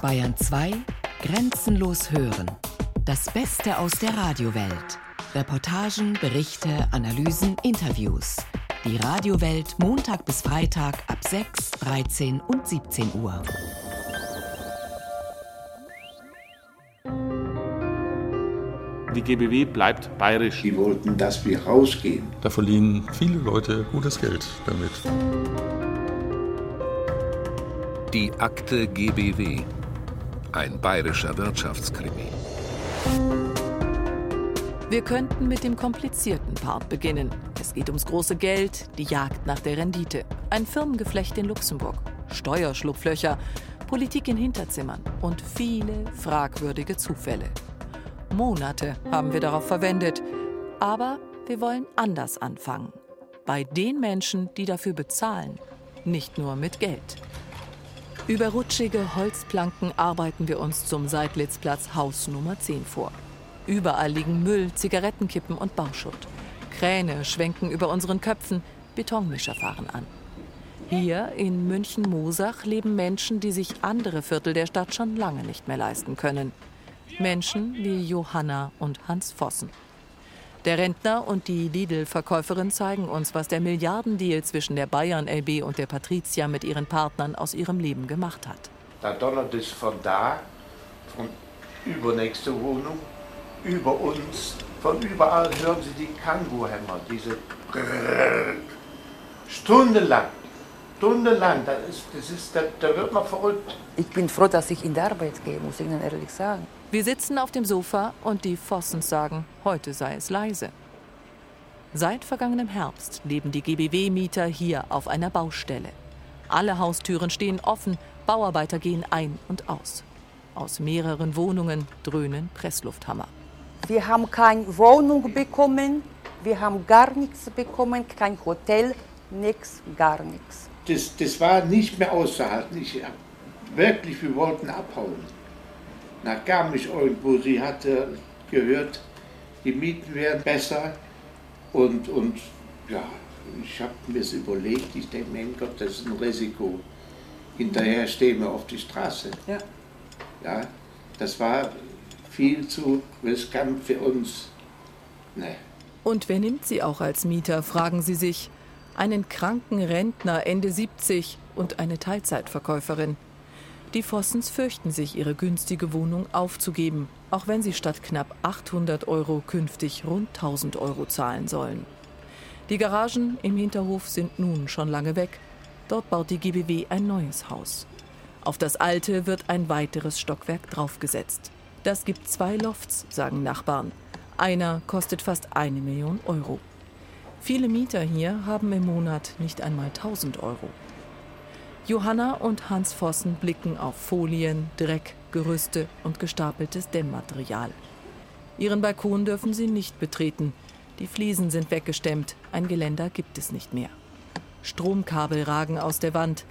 Bayern 2 Grenzenlos hören. Das Beste aus der Radiowelt. Reportagen, Berichte, Analysen, Interviews. Die Radiowelt Montag bis Freitag ab 6, 13 und 17 Uhr. Die GBW bleibt bayerisch. Die wollten, dass wir rausgehen. Da verlieren viele Leute gutes Geld damit. Die Akte GBW. Ein bayerischer Wirtschaftskrimi. Wir könnten mit dem komplizierten Part beginnen. Es geht ums große Geld, die Jagd nach der Rendite, ein Firmengeflecht in Luxemburg, Steuerschlupflöcher, Politik in Hinterzimmern und viele fragwürdige Zufälle. Monate haben wir darauf verwendet, aber wir wollen anders anfangen. Bei den Menschen, die dafür bezahlen, nicht nur mit Geld. Über rutschige Holzplanken arbeiten wir uns zum Seidlitzplatz Haus Nummer 10 vor. Überall liegen Müll, Zigarettenkippen und Bauschutt. Kräne schwenken über unseren Köpfen, Betonmischer fahren an. Hier in München-Mosach leben Menschen, die sich andere Viertel der Stadt schon lange nicht mehr leisten können. Menschen wie Johanna und Hans Vossen. Der Rentner und die Lidl-Verkäuferin zeigen uns, was der Milliardendeal zwischen der Bayern LB und der Patricia mit ihren Partnern aus ihrem Leben gemacht hat. Da donnert es von da, von übernächste Wohnung, über uns, von überall hören Sie die Kangoo-Hämmer, diese stundenlang, stundenlang, das ist, das ist, da, da wird man verrückt. Ich bin froh, dass ich in die Arbeit gehe, muss ich Ihnen ehrlich sagen. Wir sitzen auf dem Sofa und die Vossens sagen, heute sei es leise. Seit vergangenem Herbst leben die GBW-Mieter hier auf einer Baustelle. Alle Haustüren stehen offen, Bauarbeiter gehen ein und aus. Aus mehreren Wohnungen dröhnen Presslufthammer. Wir haben keine Wohnung bekommen, wir haben gar nichts bekommen, kein Hotel, nichts, gar nichts. Das, das war nicht mehr auszuhalten. Ich, wirklich, wir wollten abhauen. Da kam ich irgendwo, sie hatte gehört, die Mieten wären besser. Und, und ja, ich habe mir das überlegt, ich denke, mein Gott, das ist ein Risiko. Hinterher stehen wir auf die Straße. Ja. Ja, das war viel zu riskant für uns. Nee. Und wer nimmt sie auch als Mieter, fragen sie sich. Einen kranken Rentner Ende 70 und eine Teilzeitverkäuferin. Die Vossens fürchten sich, ihre günstige Wohnung aufzugeben, auch wenn sie statt knapp 800 Euro künftig rund 1000 Euro zahlen sollen. Die Garagen im Hinterhof sind nun schon lange weg. Dort baut die GBW ein neues Haus. Auf das alte wird ein weiteres Stockwerk draufgesetzt. Das gibt zwei Lofts, sagen Nachbarn. Einer kostet fast eine Million Euro. Viele Mieter hier haben im Monat nicht einmal 1000 Euro. Johanna und Hans Vossen blicken auf Folien, Dreck, Gerüste und gestapeltes Dämmmaterial. Ihren Balkon dürfen sie nicht betreten. Die Fliesen sind weggestemmt, ein Geländer gibt es nicht mehr. Stromkabel ragen aus der Wand.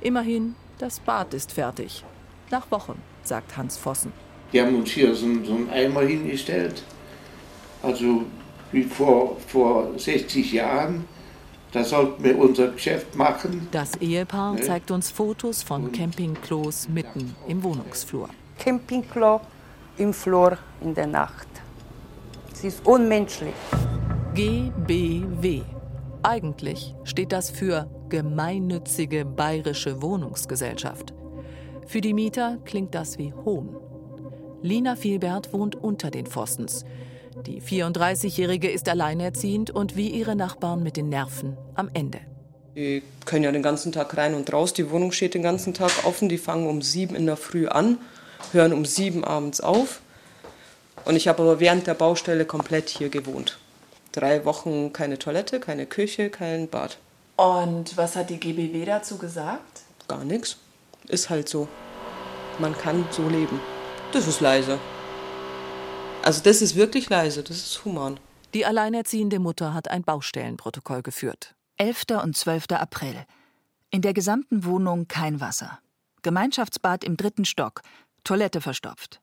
Immerhin, das Bad ist fertig. Nach Wochen, sagt Hans Vossen. Die haben uns hier so, einen Eimer hingestellt, also wie vor, vor 60 Jahren. Da sollten wir unser Geschäft machen. Das Ehepaar zeigt uns Fotos von Campingklos mitten im Wohnungsflur. Campingklo im Flur in der Nacht. Es ist unmenschlich. GBW. Eigentlich steht das für Gemeinnützige Bayerische Wohnungsgesellschaft. Für die Mieter klingt das wie Hohn. Lina Vielbert wohnt unter den Pfostens. Die 34-Jährige ist alleinerziehend und wie ihre Nachbarn mit den Nerven am Ende. Die können ja den ganzen Tag rein und raus. Die Wohnung steht den ganzen Tag offen. Die fangen um sieben in der Früh an, hören um sieben abends auf. Und ich habe aber während der Baustelle komplett hier gewohnt. Drei Wochen keine Toilette, keine Küche, kein Bad. Und was hat die GBW dazu gesagt? Gar nichts. Ist halt so. Man kann so leben. Das ist leise. Also das ist wirklich leise, das ist human. Die alleinerziehende Mutter hat ein Baustellenprotokoll geführt. 11. und 12. April. In der gesamten Wohnung kein Wasser. Gemeinschaftsbad im dritten Stock. Toilette verstopft.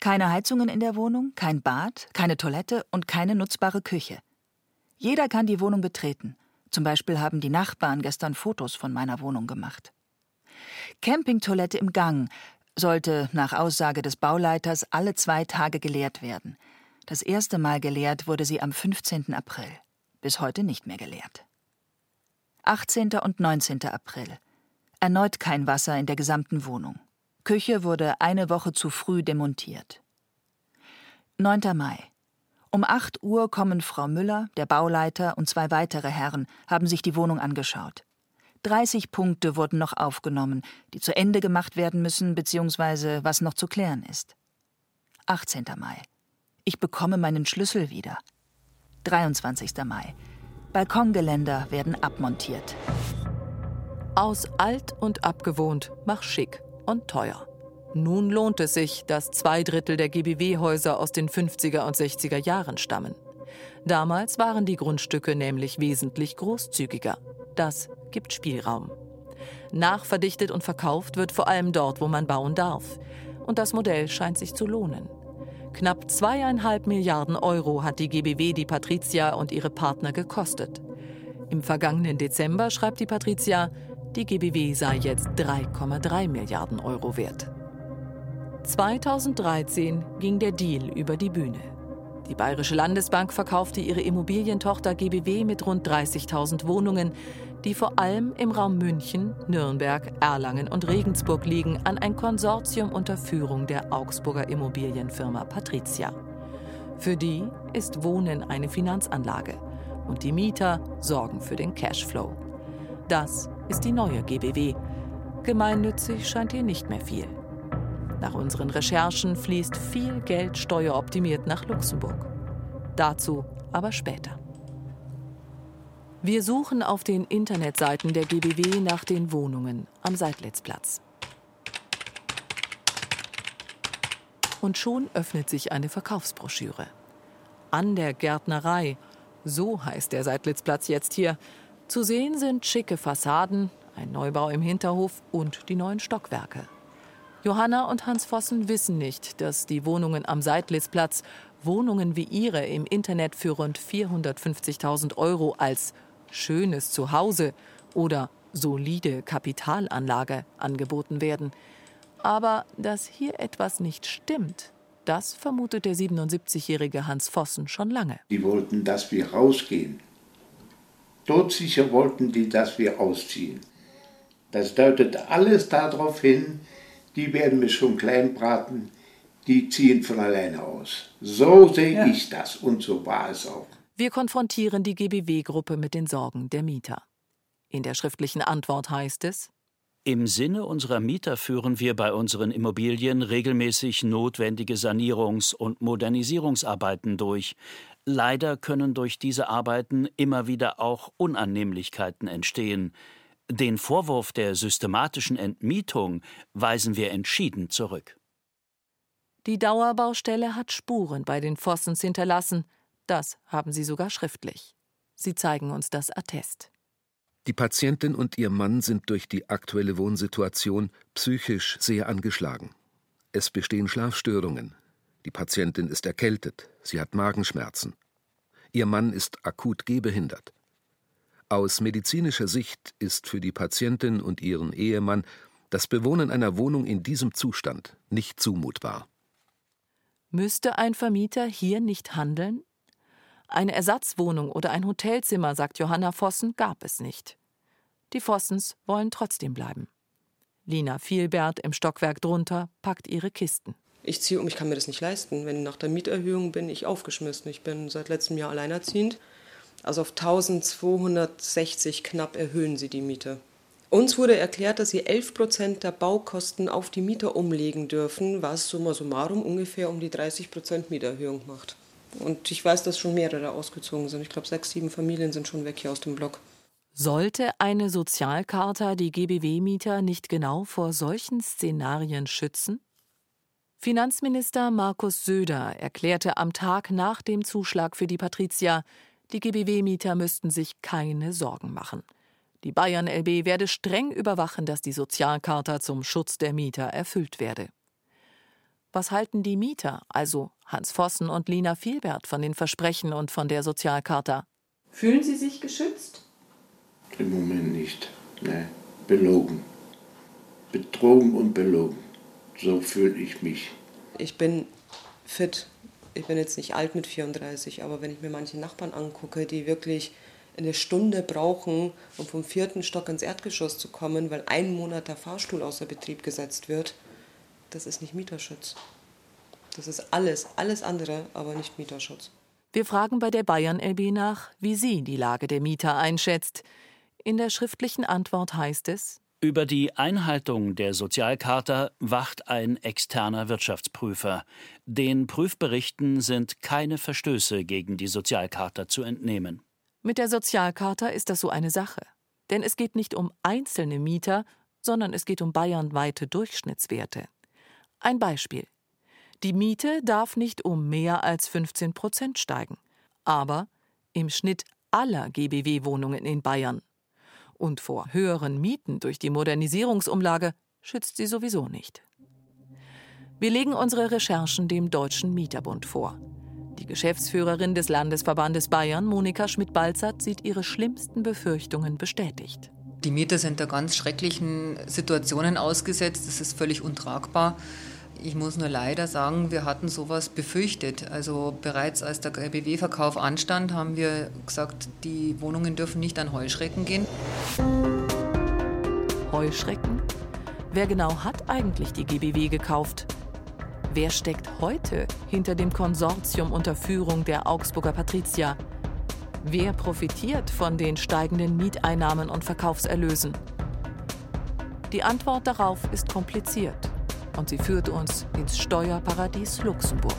Keine Heizungen in der Wohnung, kein Bad, keine Toilette und keine nutzbare Küche. Jeder kann die Wohnung betreten. Zum Beispiel haben die Nachbarn gestern Fotos von meiner Wohnung gemacht. Campingtoilette im Gang, sollte nach Aussage des Bauleiters alle zwei Tage geleert werden. Das erste Mal geleert wurde sie am 15. April. Bis heute nicht mehr geleert. 18. und 19. April. Erneut kein Wasser in der gesamten Wohnung. Küche wurde eine Woche zu früh demontiert. 9. Mai. Um 8 Uhr kommen Frau Müller, der Bauleiter und zwei weitere Herren, haben sich die Wohnung angeschaut. 30 Punkte wurden noch aufgenommen, die zu Ende gemacht werden müssen, beziehungsweise was noch zu klären ist. 18. Mai. Ich bekomme meinen Schlüssel wieder. 23. Mai. Balkongeländer werden abmontiert. Aus alt und abgewohnt, mach schick und teuer. Nun lohnt es sich, dass zwei Drittel der GBW-Häuser aus den 50er und 60er Jahren stammen. Damals waren die Grundstücke nämlich wesentlich großzügiger. Das gibt Spielraum. Nachverdichtet und verkauft wird vor allem dort, wo man bauen darf. Und das Modell scheint sich zu lohnen. Knapp zweieinhalb Milliarden Euro hat die GBW die Patricia und ihre Partner gekostet. Im vergangenen Dezember schreibt die Patricia, die GBW sei jetzt 3,3 Milliarden Euro wert. 2013 ging der Deal über die Bühne. Die Bayerische Landesbank verkaufte ihre Immobilientochter GBW mit rund 30.000 Wohnungen, die vor allem im Raum München, Nürnberg, Erlangen und Regensburg liegen, an ein Konsortium unter Führung der Augsburger Immobilienfirma Patricia. Für die ist Wohnen eine Finanzanlage und die Mieter sorgen für den Cashflow. Das ist die neue GBW. Gemeinnützig scheint hier nicht mehr viel. Nach unseren Recherchen fließt viel Geld steueroptimiert nach Luxemburg. Dazu aber später. Wir suchen auf den Internetseiten der GBW nach den Wohnungen am Seidlitzplatz. Und schon öffnet sich eine Verkaufsbroschüre. An der Gärtnerei, so heißt der Seidlitzplatz jetzt hier. Zu sehen sind schicke Fassaden, ein Neubau im Hinterhof und die neuen Stockwerke. Johanna und Hans Vossen wissen nicht, dass die Wohnungen am Seidlitzplatz Wohnungen wie ihre im Internet für rund 450.000 Euro als schönes Zuhause oder solide Kapitalanlage angeboten werden. Aber dass hier etwas nicht stimmt, das vermutet der 77-jährige Hans Vossen schon lange. Die wollten, dass wir rausgehen. Todsicher wollten die, dass wir ausziehen. Das deutet alles darauf hin, die werden mich schon klein braten, die ziehen von alleine aus. So sehe ja. ich das und so war es auch. Wir konfrontieren die GBW-Gruppe mit den Sorgen der Mieter. In der schriftlichen Antwort heißt es, im Sinne unserer Mieter führen wir bei unseren Immobilien regelmäßig notwendige Sanierungs- und Modernisierungsarbeiten durch. Leider können durch diese Arbeiten immer wieder auch Unannehmlichkeiten entstehen. Den Vorwurf der systematischen Entmietung weisen wir entschieden zurück. Die Dauerbaustelle hat Spuren bei den Fossens hinterlassen, das haben sie sogar schriftlich. Sie zeigen uns das Attest. Die Patientin und ihr Mann sind durch die aktuelle Wohnsituation psychisch sehr angeschlagen. Es bestehen Schlafstörungen. Die Patientin ist erkältet, sie hat Magenschmerzen. Ihr Mann ist akut gehbehindert. Aus medizinischer Sicht ist für die Patientin und ihren Ehemann das Bewohnen einer Wohnung in diesem Zustand nicht zumutbar. Müsste ein Vermieter hier nicht handeln? Eine Ersatzwohnung oder ein Hotelzimmer, sagt Johanna Vossen, gab es nicht. Die Vossens wollen trotzdem bleiben. Lina Vielbert im Stockwerk drunter packt ihre Kisten. Ich ziehe um, ich kann mir das nicht leisten. Wenn nach der Mieterhöhung bin ich aufgeschmissen. Ich bin seit letztem Jahr alleinerziehend. Also auf 1260 knapp erhöhen sie die Miete. Uns wurde erklärt, dass sie 11 Prozent der Baukosten auf die Mieter umlegen dürfen, was summa summarum ungefähr um die 30 Prozent Mieterhöhung macht. Und ich weiß, dass schon mehrere ausgezogen sind. Ich glaube, sechs, sieben Familien sind schon weg hier aus dem Block. Sollte eine Sozialcharta die GBW-Mieter nicht genau vor solchen Szenarien schützen? Finanzminister Markus Söder erklärte am Tag nach dem Zuschlag für die Patricia, die GBW-Mieter müssten sich keine Sorgen machen. Die Bayern LB werde streng überwachen, dass die Sozialcharta zum Schutz der Mieter erfüllt werde. Was halten die Mieter, also Hans Vossen und Lina Vielbert, von den Versprechen und von der Sozialcharta? Fühlen Sie sich geschützt? Im Moment nicht. Nee, belogen. Betrogen und belogen. So fühle ich mich. Ich bin fit. Ich bin jetzt nicht alt mit 34, aber wenn ich mir manche Nachbarn angucke, die wirklich eine Stunde brauchen, um vom vierten Stock ins Erdgeschoss zu kommen, weil ein Monat der Fahrstuhl außer Betrieb gesetzt wird, das ist nicht Mieterschutz. Das ist alles, alles andere, aber nicht Mieterschutz. Wir fragen bei der Bayern LB nach, wie sie die Lage der Mieter einschätzt. In der schriftlichen Antwort heißt es, über die Einhaltung der Sozialcharta wacht ein externer Wirtschaftsprüfer. Den Prüfberichten sind keine Verstöße gegen die Sozialcharta zu entnehmen. Mit der Sozialcharta ist das so eine Sache. Denn es geht nicht um einzelne Mieter, sondern es geht um bayernweite Durchschnittswerte. Ein Beispiel. Die Miete darf nicht um mehr als 15 Prozent steigen, aber im Schnitt aller GBW-Wohnungen in Bayern und vor höheren Mieten durch die Modernisierungsumlage schützt sie sowieso nicht. Wir legen unsere Recherchen dem Deutschen Mieterbund vor. Die Geschäftsführerin des Landesverbandes Bayern, Monika Schmidt-Balzert, sieht ihre schlimmsten Befürchtungen bestätigt. Die Mieter sind da ganz schrecklichen Situationen ausgesetzt. Das ist völlig untragbar. Ich muss nur leider sagen, wir hatten sowas befürchtet. Also bereits als der GBW-Verkauf anstand, haben wir gesagt, die Wohnungen dürfen nicht an Heuschrecken gehen. Heuschrecken? Wer genau hat eigentlich die GBW gekauft? Wer steckt heute hinter dem Konsortium unter Führung der Augsburger Patrizier? Wer profitiert von den steigenden Mieteinnahmen und Verkaufserlösen? Die Antwort darauf ist kompliziert und sie führt uns ins Steuerparadies Luxemburg.